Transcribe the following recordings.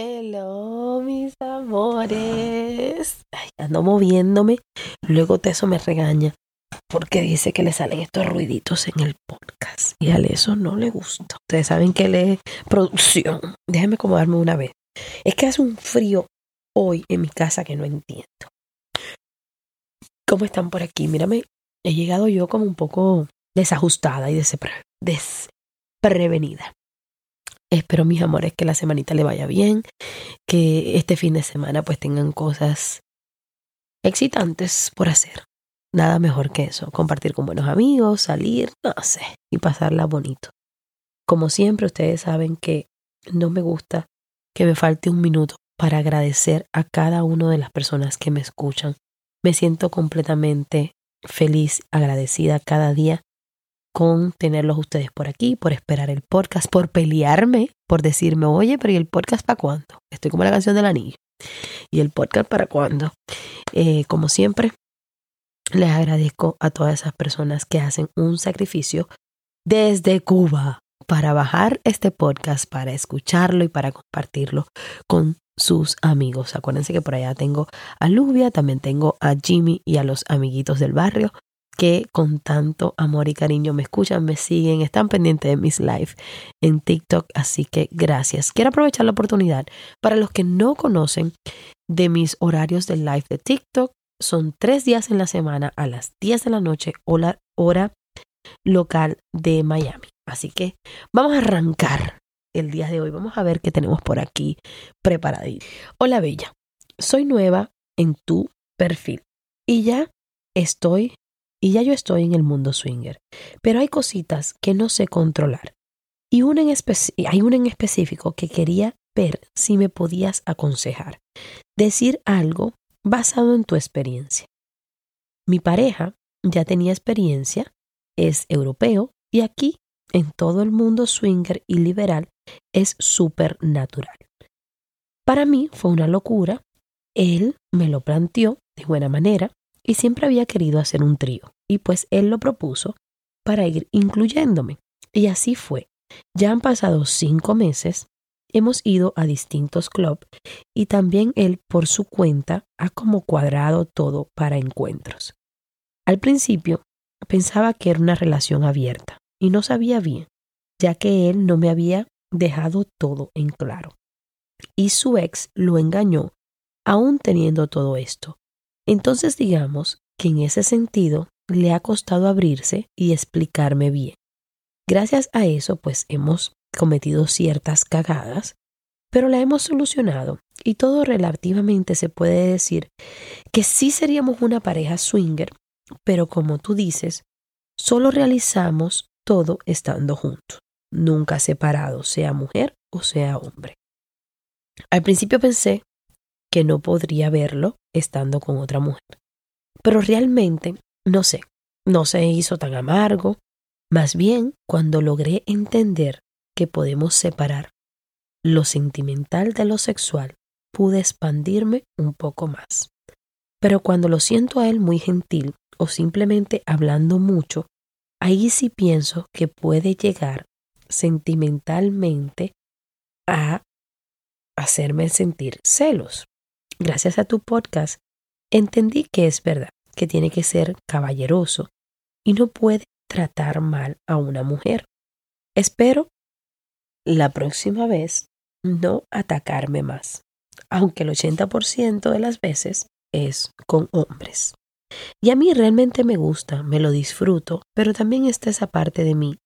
Hello, mis amores. Ay, ando moviéndome. Luego Teso me regaña porque dice que le salen estos ruiditos en el podcast. Y a eso no le gusta. Ustedes saben que le es producción. Déjenme acomodarme una vez. Es que hace un frío hoy en mi casa que no entiendo. ¿Cómo están por aquí? Mírame, he llegado yo como un poco desajustada y desprevenida. Espero, mis amores, que la semanita le vaya bien, que este fin de semana pues tengan cosas excitantes por hacer. Nada mejor que eso, compartir con buenos amigos, salir, no sé, y pasarla bonito. Como siempre, ustedes saben que no me gusta que me falte un minuto para agradecer a cada una de las personas que me escuchan. Me siento completamente feliz, agradecida cada día con tenerlos ustedes por aquí, por esperar el podcast, por pelearme, por decirme, oye, pero ¿y el podcast para cuándo? Estoy como la canción del anillo. ¿Y el podcast para cuándo? Eh, como siempre, les agradezco a todas esas personas que hacen un sacrificio desde Cuba para bajar este podcast, para escucharlo y para compartirlo con sus amigos. Acuérdense que por allá tengo a Lubia, también tengo a Jimmy y a los amiguitos del barrio que con tanto amor y cariño me escuchan, me siguen, están pendientes de mis live en TikTok, así que gracias. Quiero aprovechar la oportunidad para los que no conocen de mis horarios de live de TikTok. Son tres días en la semana a las 10 de la noche o la hora local de Miami. Así que vamos a arrancar el día de hoy. Vamos a ver qué tenemos por aquí preparado. Hola Bella, soy nueva en tu perfil y ya estoy y ya yo estoy en el mundo swinger. Pero hay cositas que no sé controlar. Y hay una en específico que quería ver si me podías aconsejar. Decir algo basado en tu experiencia. Mi pareja ya tenía experiencia, es europeo y aquí, en todo el mundo swinger y liberal, es súper natural. Para mí fue una locura. Él me lo planteó de buena manera y siempre había querido hacer un trío, y pues él lo propuso para ir incluyéndome. Y así fue. Ya han pasado cinco meses, hemos ido a distintos clubs y también él por su cuenta ha como cuadrado todo para encuentros. Al principio pensaba que era una relación abierta y no sabía bien, ya que él no me había dejado todo en claro. Y su ex lo engañó aún teniendo todo esto, entonces digamos que en ese sentido le ha costado abrirse y explicarme bien. Gracias a eso, pues hemos cometido ciertas cagadas, pero la hemos solucionado y todo relativamente se puede decir que sí seríamos una pareja swinger, pero como tú dices, solo realizamos todo estando juntos, nunca separados, sea mujer o sea hombre. Al principio pensé que no podría verlo estando con otra mujer. Pero realmente, no sé, no se hizo tan amargo. Más bien, cuando logré entender que podemos separar lo sentimental de lo sexual, pude expandirme un poco más. Pero cuando lo siento a él muy gentil o simplemente hablando mucho, ahí sí pienso que puede llegar sentimentalmente a hacerme sentir celos gracias a tu podcast, entendí que es verdad, que tiene que ser caballeroso y no puede tratar mal a una mujer. Espero la próxima vez no atacarme más, aunque el 80% de las veces es con hombres. Y a mí realmente me gusta, me lo disfruto, pero también está esa parte de mí,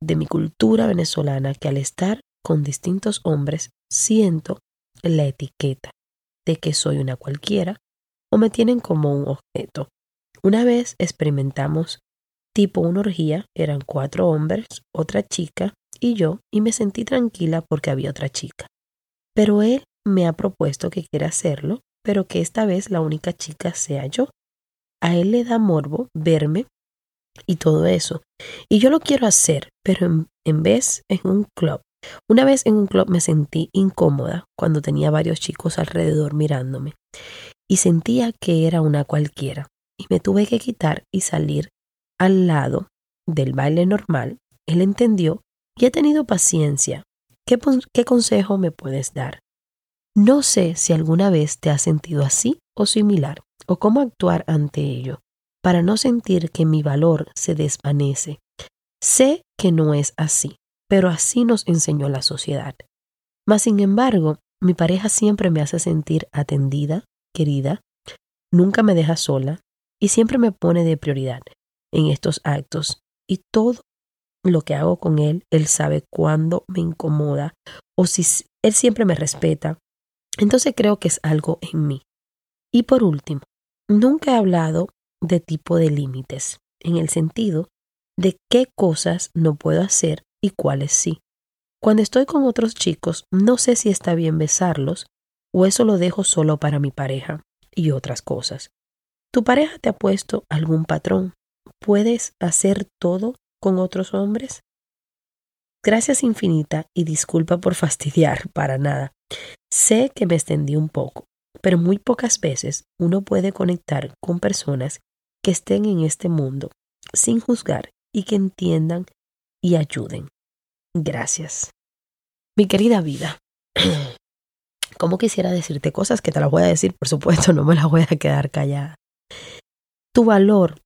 de mi cultura venezolana, que al estar con distintos hombres siento la etiqueta de que soy una cualquiera o me tienen como un objeto. Una vez experimentamos tipo una orgía, eran cuatro hombres, otra chica y yo y me sentí tranquila porque había otra chica. Pero él me ha propuesto que quiera hacerlo, pero que esta vez la única chica sea yo. A él le da morbo verme y todo eso. Y yo lo quiero hacer, pero en, en vez en un club. Una vez en un club me sentí incómoda cuando tenía varios chicos alrededor mirándome y sentía que era una cualquiera y me tuve que quitar y salir al lado del baile normal. Él entendió y ha tenido paciencia. ¿Qué, ¿Qué consejo me puedes dar? No sé si alguna vez te has sentido así o similar, o cómo actuar ante ello, para no sentir que mi valor se desvanece. Sé que no es así, pero así nos enseñó la sociedad. Mas, sin embargo, mi pareja siempre me hace sentir atendida, querida, nunca me deja sola y siempre me pone de prioridad en estos actos. Y todo lo que hago con él, él sabe cuándo me incomoda o si él siempre me respeta. Entonces creo que es algo en mí. Y por último, nunca he hablado de tipo de límites, en el sentido de qué cosas no puedo hacer y cuáles sí. Cuando estoy con otros chicos, no sé si está bien besarlos o eso lo dejo solo para mi pareja y otras cosas. ¿Tu pareja te ha puesto algún patrón? ¿Puedes hacer todo con otros hombres? Gracias infinita y disculpa por fastidiar para nada. Sé que me extendí un poco, pero muy pocas veces uno puede conectar con personas que estén en este mundo sin juzgar y que entiendan y ayuden. Gracias. Mi querida vida, como quisiera decirte cosas que te las voy a decir, por supuesto, no me las voy a quedar callada. Tu valor,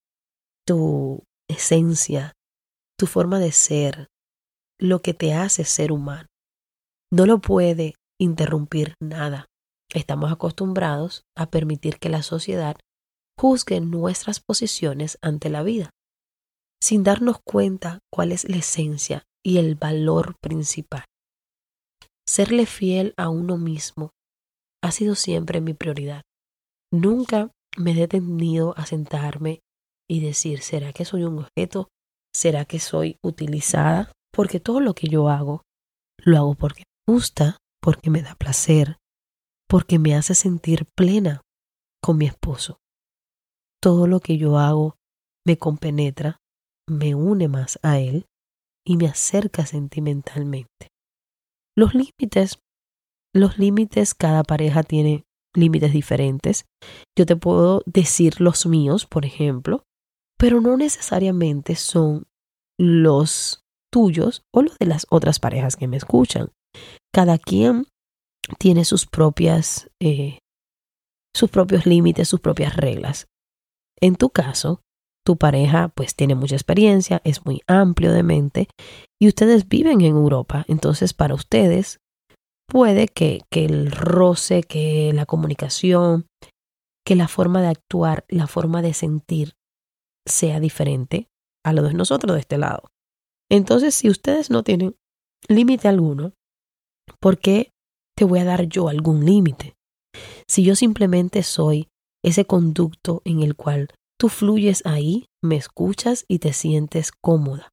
tu esencia, tu forma de ser, lo que te hace ser humano, no lo puede interrumpir nada. Estamos acostumbrados a permitir que la sociedad juzgue nuestras posiciones ante la vida sin darnos cuenta cuál es la esencia y el valor principal. Serle fiel a uno mismo ha sido siempre mi prioridad. Nunca me he detenido a sentarme y decir, ¿será que soy un objeto? ¿Será que soy utilizada? Porque todo lo que yo hago, lo hago porque me gusta, porque me da placer, porque me hace sentir plena con mi esposo. Todo lo que yo hago me compenetra, me une más a Él y me acerca sentimentalmente. Los límites, los límites, cada pareja tiene límites diferentes. Yo te puedo decir los míos, por ejemplo, pero no necesariamente son los tuyos o los de las otras parejas que me escuchan. Cada quien tiene sus propias, eh, sus propios límites, sus propias reglas. En tu caso, tu pareja pues tiene mucha experiencia, es muy amplio de mente y ustedes viven en Europa. Entonces para ustedes puede que, que el roce, que la comunicación, que la forma de actuar, la forma de sentir sea diferente a lo de nosotros de este lado. Entonces si ustedes no tienen límite alguno, ¿por qué te voy a dar yo algún límite? Si yo simplemente soy ese conducto en el cual Tú fluyes ahí, me escuchas y te sientes cómoda.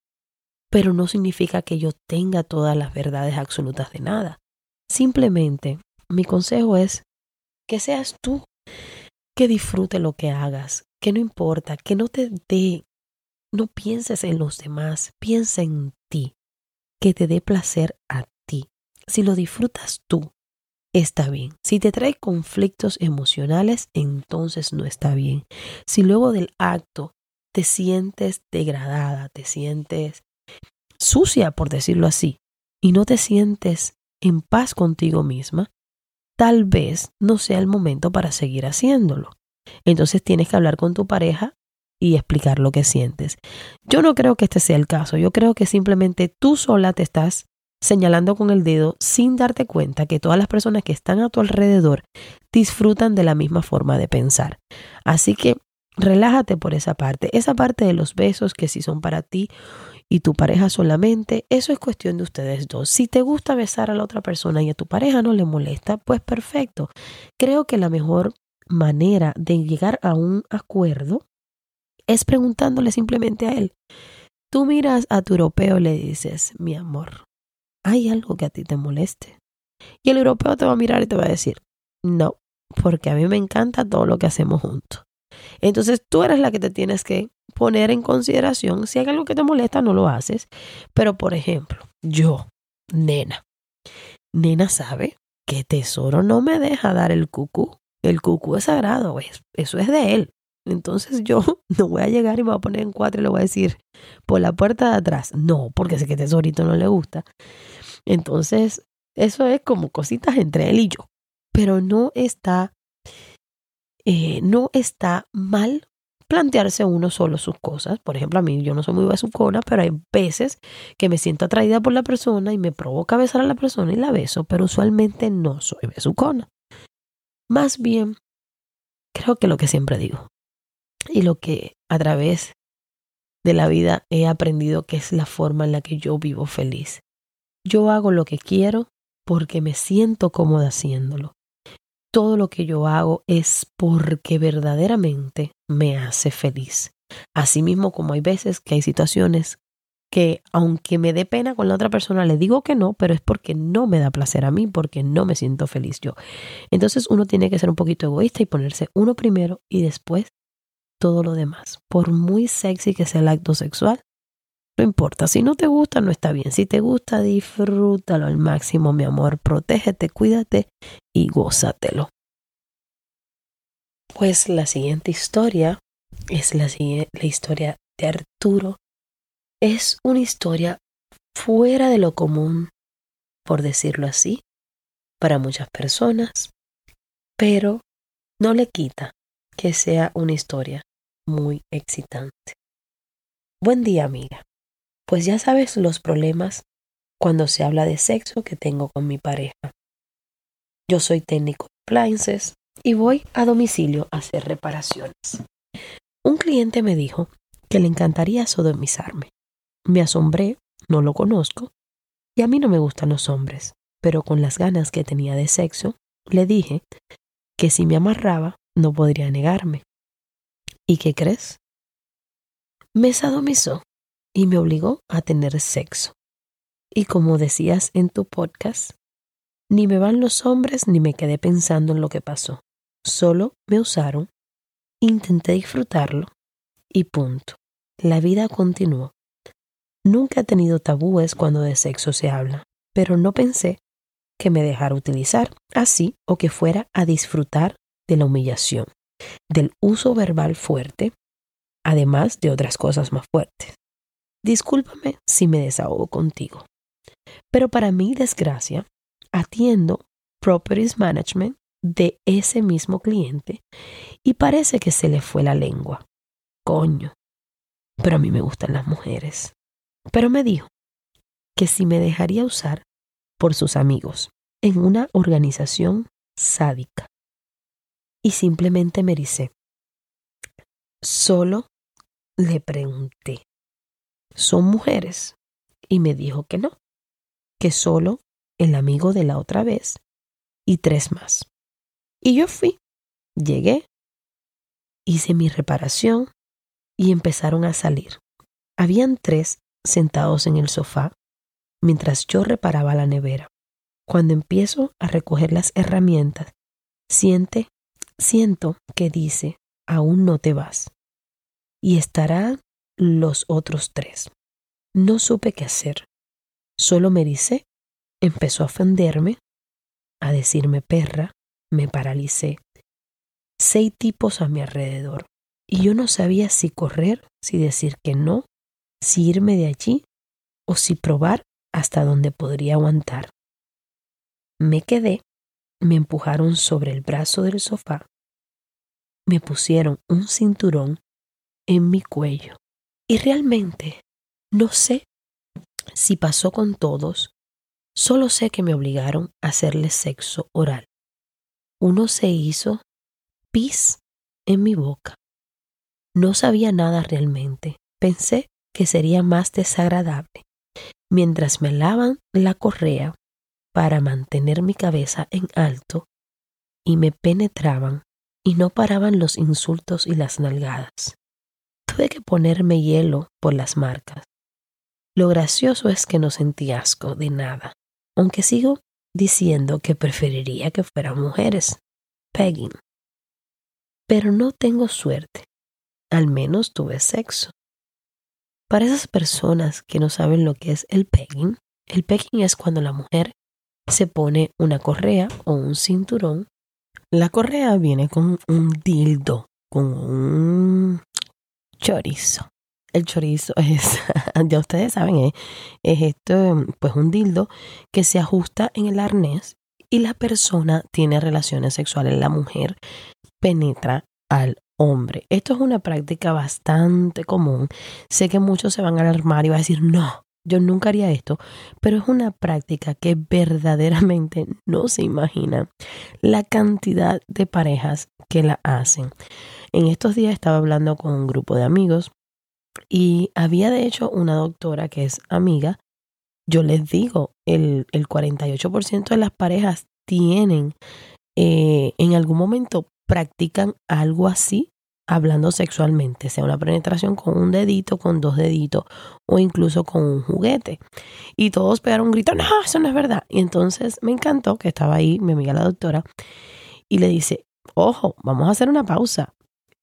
Pero no significa que yo tenga todas las verdades absolutas de nada. Simplemente, mi consejo es que seas tú, que disfrute lo que hagas, que no importa, que no te dé, no pienses en los demás, piensa en ti, que te dé placer a ti. Si lo disfrutas tú, está bien. Si te trae conflictos emocionales, entonces no está bien. Si luego del acto te sientes degradada, te sientes sucia, por decirlo así, y no te sientes en paz contigo misma, tal vez no sea el momento para seguir haciéndolo. Entonces tienes que hablar con tu pareja y explicar lo que sientes. Yo no creo que este sea el caso, yo creo que simplemente tú sola te estás señalando con el dedo sin darte cuenta que todas las personas que están a tu alrededor disfrutan de la misma forma de pensar. Así que relájate por esa parte. Esa parte de los besos que si son para ti y tu pareja solamente, eso es cuestión de ustedes dos. Si te gusta besar a la otra persona y a tu pareja no le molesta, pues perfecto. Creo que la mejor manera de llegar a un acuerdo es preguntándole simplemente a él. Tú miras a tu europeo y le dices, mi amor, hay algo que a ti te moleste. Y el europeo te va a mirar y te va a decir, no, porque a mí me encanta todo lo que hacemos juntos. Entonces tú eres la que te tienes que poner en consideración. Si hay algo que te molesta, no lo haces. Pero, por ejemplo, yo, nena, nena sabe que tesoro no me deja dar el cucú. El cucú es sagrado, eso es de él. Entonces yo no voy a llegar y me voy a poner en cuatro y le voy a decir por la puerta de atrás. No, porque sé que tesorito no le gusta. Entonces, eso es como cositas entre él y yo. Pero no está, eh, no está mal plantearse uno solo sus cosas. Por ejemplo, a mí yo no soy muy besucona, pero hay veces que me siento atraída por la persona y me provoca besar a la persona y la beso, pero usualmente no soy besucona. Más bien, creo que lo que siempre digo y lo que a través de la vida he aprendido que es la forma en la que yo vivo feliz. Yo hago lo que quiero porque me siento cómoda haciéndolo todo lo que yo hago es porque verdaderamente me hace feliz. Asimismo, como hay veces que hay situaciones que aunque me dé pena con la otra persona, le digo que no, pero es porque no me da placer a mí, porque no me siento feliz yo. Entonces uno tiene que ser un poquito egoísta y ponerse uno primero y después todo lo demás. Por muy sexy que sea el acto sexual, importa, si no te gusta, no está bien. Si te gusta, disfrútalo al máximo, mi amor. Protégete, cuídate y gózatelo. Pues la siguiente historia es la, la historia de Arturo. Es una historia fuera de lo común, por decirlo así, para muchas personas, pero no le quita que sea una historia muy excitante. Buen día, amiga. Pues ya sabes los problemas cuando se habla de sexo que tengo con mi pareja. Yo soy técnico de appliances y voy a domicilio a hacer reparaciones. Un cliente me dijo que le encantaría sodomizarme. Me asombré, no lo conozco, y a mí no me gustan los hombres, pero con las ganas que tenía de sexo, le dije que si me amarraba no podría negarme. ¿Y qué crees? Me sodomizó y me obligó a tener sexo. Y como decías en tu podcast, ni me van los hombres ni me quedé pensando en lo que pasó. Solo me usaron, intenté disfrutarlo y punto. La vida continuó. Nunca he tenido tabúes cuando de sexo se habla, pero no pensé que me dejara utilizar así o que fuera a disfrutar de la humillación, del uso verbal fuerte, además de otras cosas más fuertes. Discúlpame si me desahogo contigo. Pero para mi desgracia, atiendo Properties Management de ese mismo cliente y parece que se le fue la lengua. Coño. Pero a mí me gustan las mujeres. Pero me dijo que si me dejaría usar por sus amigos en una organización sádica. Y simplemente me dice, solo le pregunté, son mujeres. Y me dijo que no, que solo el amigo de la otra vez y tres más. Y yo fui, llegué, hice mi reparación y empezaron a salir. Habían tres sentados en el sofá mientras yo reparaba la nevera. Cuando empiezo a recoger las herramientas, siente, siento que dice, aún no te vas. Y estará los otros tres. No supe qué hacer. Solo me dice, empezó a ofenderme, a decirme perra, me paralicé. Seis tipos a mi alrededor. Y yo no sabía si correr, si decir que no, si irme de allí o si probar hasta donde podría aguantar. Me quedé, me empujaron sobre el brazo del sofá, me pusieron un cinturón en mi cuello y realmente no sé si pasó con todos, solo sé que me obligaron a hacerle sexo oral. Uno se hizo pis en mi boca. No sabía nada realmente. Pensé que sería más desagradable. Mientras me lavan la correa para mantener mi cabeza en alto y me penetraban y no paraban los insultos y las nalgadas. Tuve que ponerme hielo por las marcas. Lo gracioso es que no sentí asco de nada. aunque sigo diciendo que preferiría que fueran mujeres. Pegging. Pero no tengo suerte. Al menos tuve sexo. Para esas personas que no saben lo que es el pegging, el pegging es cuando la mujer se pone una correa o un cinturón. La correa viene con un dildo, con un chorizo. El chorizo es, ya ustedes saben, es, es esto, pues un dildo que se ajusta en el arnés y la persona tiene relaciones sexuales. La mujer penetra al hombre. Esto es una práctica bastante común. Sé que muchos se van al armario y van a decir, no, yo nunca haría esto, pero es una práctica que verdaderamente no se imagina la cantidad de parejas que la hacen. En estos días estaba hablando con un grupo de amigos y había de hecho una doctora que es amiga. Yo les digo, el, el 48% de las parejas tienen eh, en algún momento practican algo así hablando sexualmente, sea una penetración con un dedito, con dos deditos o incluso con un juguete. Y todos pegaron un grito, no, eso no es verdad. Y entonces me encantó que estaba ahí mi amiga la doctora y le dice, ojo, vamos a hacer una pausa.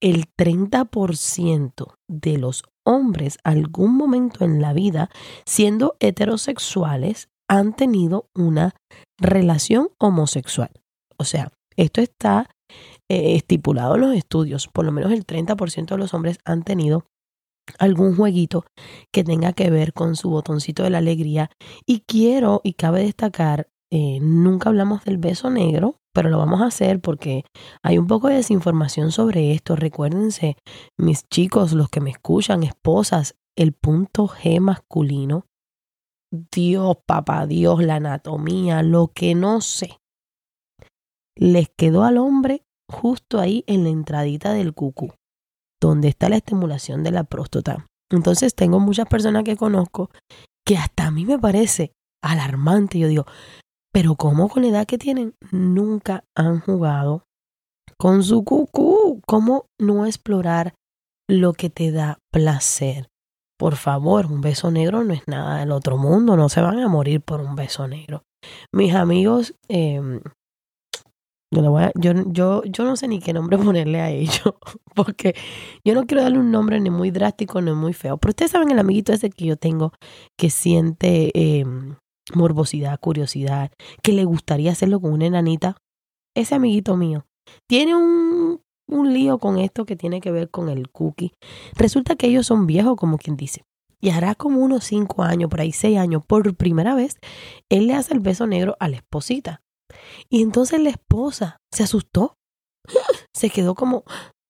El 30% de los hombres algún momento en la vida, siendo heterosexuales, han tenido una relación homosexual. O sea, esto está eh, estipulado en los estudios, por lo menos el 30% de los hombres han tenido algún jueguito que tenga que ver con su botoncito de la alegría. Y quiero, y cabe destacar, eh, nunca hablamos del beso negro, pero lo vamos a hacer porque hay un poco de desinformación sobre esto. Recuérdense, mis chicos, los que me escuchan, esposas, el punto G masculino. Dios, papá, Dios, la anatomía, lo que no sé. Les quedó al hombre justo ahí en la entradita del cucú, donde está la estimulación de la próstata. Entonces tengo muchas personas que conozco que hasta a mí me parece alarmante. Yo digo, pero ¿cómo con la edad que tienen nunca han jugado con su cucú? ¿Cómo no explorar lo que te da placer? Por favor, un beso negro no es nada del otro mundo, no se van a morir por un beso negro. Mis amigos eh, yo, no sé ni qué nombre ponerle a ello, porque yo no quiero darle un nombre ni muy drástico ni muy feo. Pero ustedes saben el amiguito ese que yo tengo que siente em, morbosidad, curiosidad, que le gustaría hacerlo con una enanita. Ese amiguito mío tiene un, un lío con esto que tiene que ver con el cookie. Resulta que ellos son viejos, como quien dice. Y hará como unos cinco años, por ahí seis años, por primera vez, él le hace el beso negro a la esposita. Y entonces la esposa se asustó, se quedó como,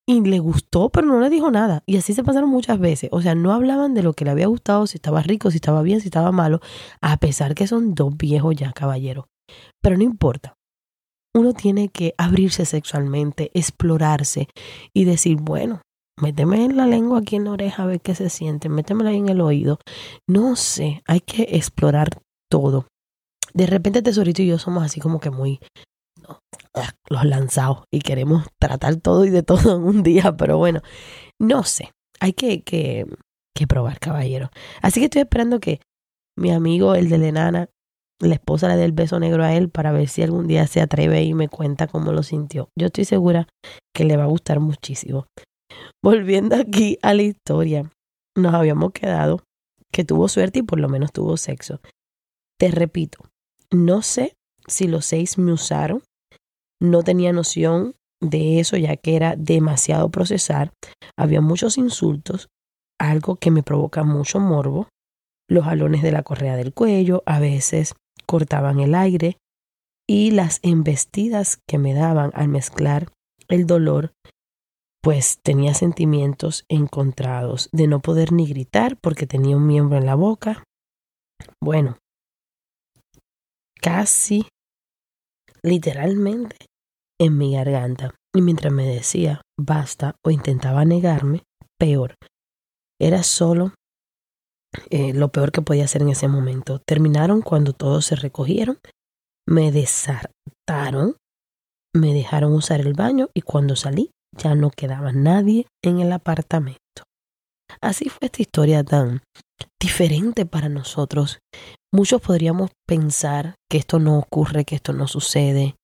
y le gustó, pero no le dijo nada. Y así se pasaron muchas veces. O sea, no hablaban de lo que le había gustado, si estaba rico, si estaba bien, si estaba malo, a pesar que son dos viejos ya caballeros. Pero no importa. Uno tiene que abrirse sexualmente, explorarse y decir, bueno, méteme en la lengua aquí en la oreja a ver qué se siente, métemela ahí en el oído. No sé, hay que explorar todo de repente Tesorito y yo somos así como que muy los lanzados y queremos tratar todo y de todo en un día, pero bueno, no sé, hay que, que, que probar, caballero. Así que estoy esperando que mi amigo, el de la enana, la esposa le dé el beso negro a él para ver si algún día se atreve y me cuenta cómo lo sintió. Yo estoy segura que le va a gustar muchísimo. Volviendo aquí a la historia, nos habíamos quedado que tuvo suerte y por lo menos tuvo sexo. Te repito, no sé si los seis me usaron. No tenía noción de eso ya que era demasiado procesar. Había muchos insultos, algo que me provoca mucho morbo. Los jalones de la correa del cuello a veces cortaban el aire y las embestidas que me daban al mezclar el dolor, pues tenía sentimientos encontrados de no poder ni gritar porque tenía un miembro en la boca. Bueno, casi literalmente en mi garganta. Y mientras me decía basta o intentaba negarme, peor. Era solo eh, lo peor que podía hacer en ese momento. Terminaron cuando todos se recogieron, me desartaron, me dejaron usar el baño y cuando salí ya no quedaba nadie en el apartamento. así fue esta historia tan diferente para nosotros. Muchos podríamos pensar que esto no ocurre, que esto no sucede,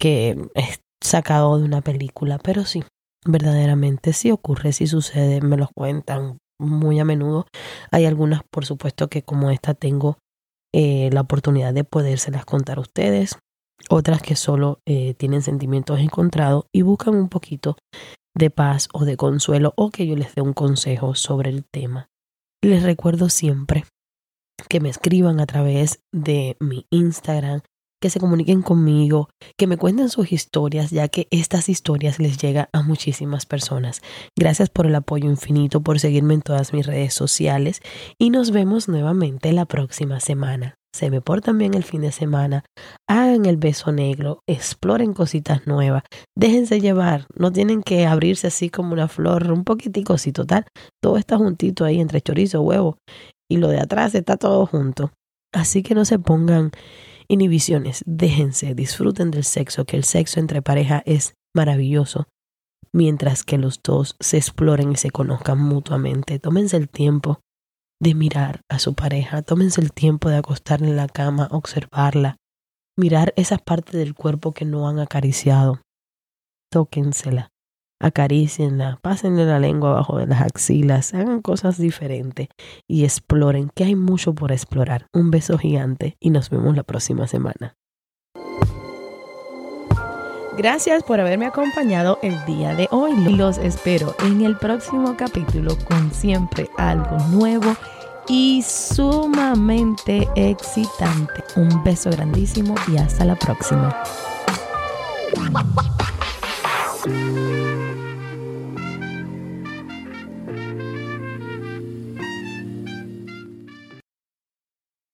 que es sacado de una película, pero sí, verdaderamente sí ocurre, sí sucede, me lo cuentan muy a menudo. Hay algunas, por supuesto, que como esta tengo eh, la oportunidad de podérselas contar a ustedes, otras que solo eh, tienen sentimientos encontrados y buscan un poquito de paz o de consuelo o que yo les dé un consejo sobre el tema. Les recuerdo siempre que me escriban a través de mi Instagram, que se comuniquen conmigo, que me cuenten sus historias, ya que estas historias les llegan a muchísimas personas. Gracias por el apoyo infinito, por seguirme en todas mis redes sociales y nos vemos nuevamente la próxima semana. Se me portan bien el fin de semana, hagan el beso negro, exploren cositas nuevas, déjense llevar, no tienen que abrirse así como una flor, un poquitico, si total, todo está juntito ahí entre chorizo, huevo y lo de atrás está todo junto. Así que no se pongan inhibiciones, déjense, disfruten del sexo, que el sexo entre pareja es maravilloso, mientras que los dos se exploren y se conozcan mutuamente. Tómense el tiempo de mirar a su pareja, tómense el tiempo de acostarle en la cama, observarla, mirar esas partes del cuerpo que no han acariciado. Tóquensela, acaricienla, pásenle la lengua abajo de las axilas, hagan cosas diferentes y exploren, que hay mucho por explorar. Un beso gigante y nos vemos la próxima semana. Gracias por haberme acompañado el día de hoy. Los espero en el próximo capítulo con siempre algo nuevo y sumamente excitante. Un beso grandísimo y hasta la próxima.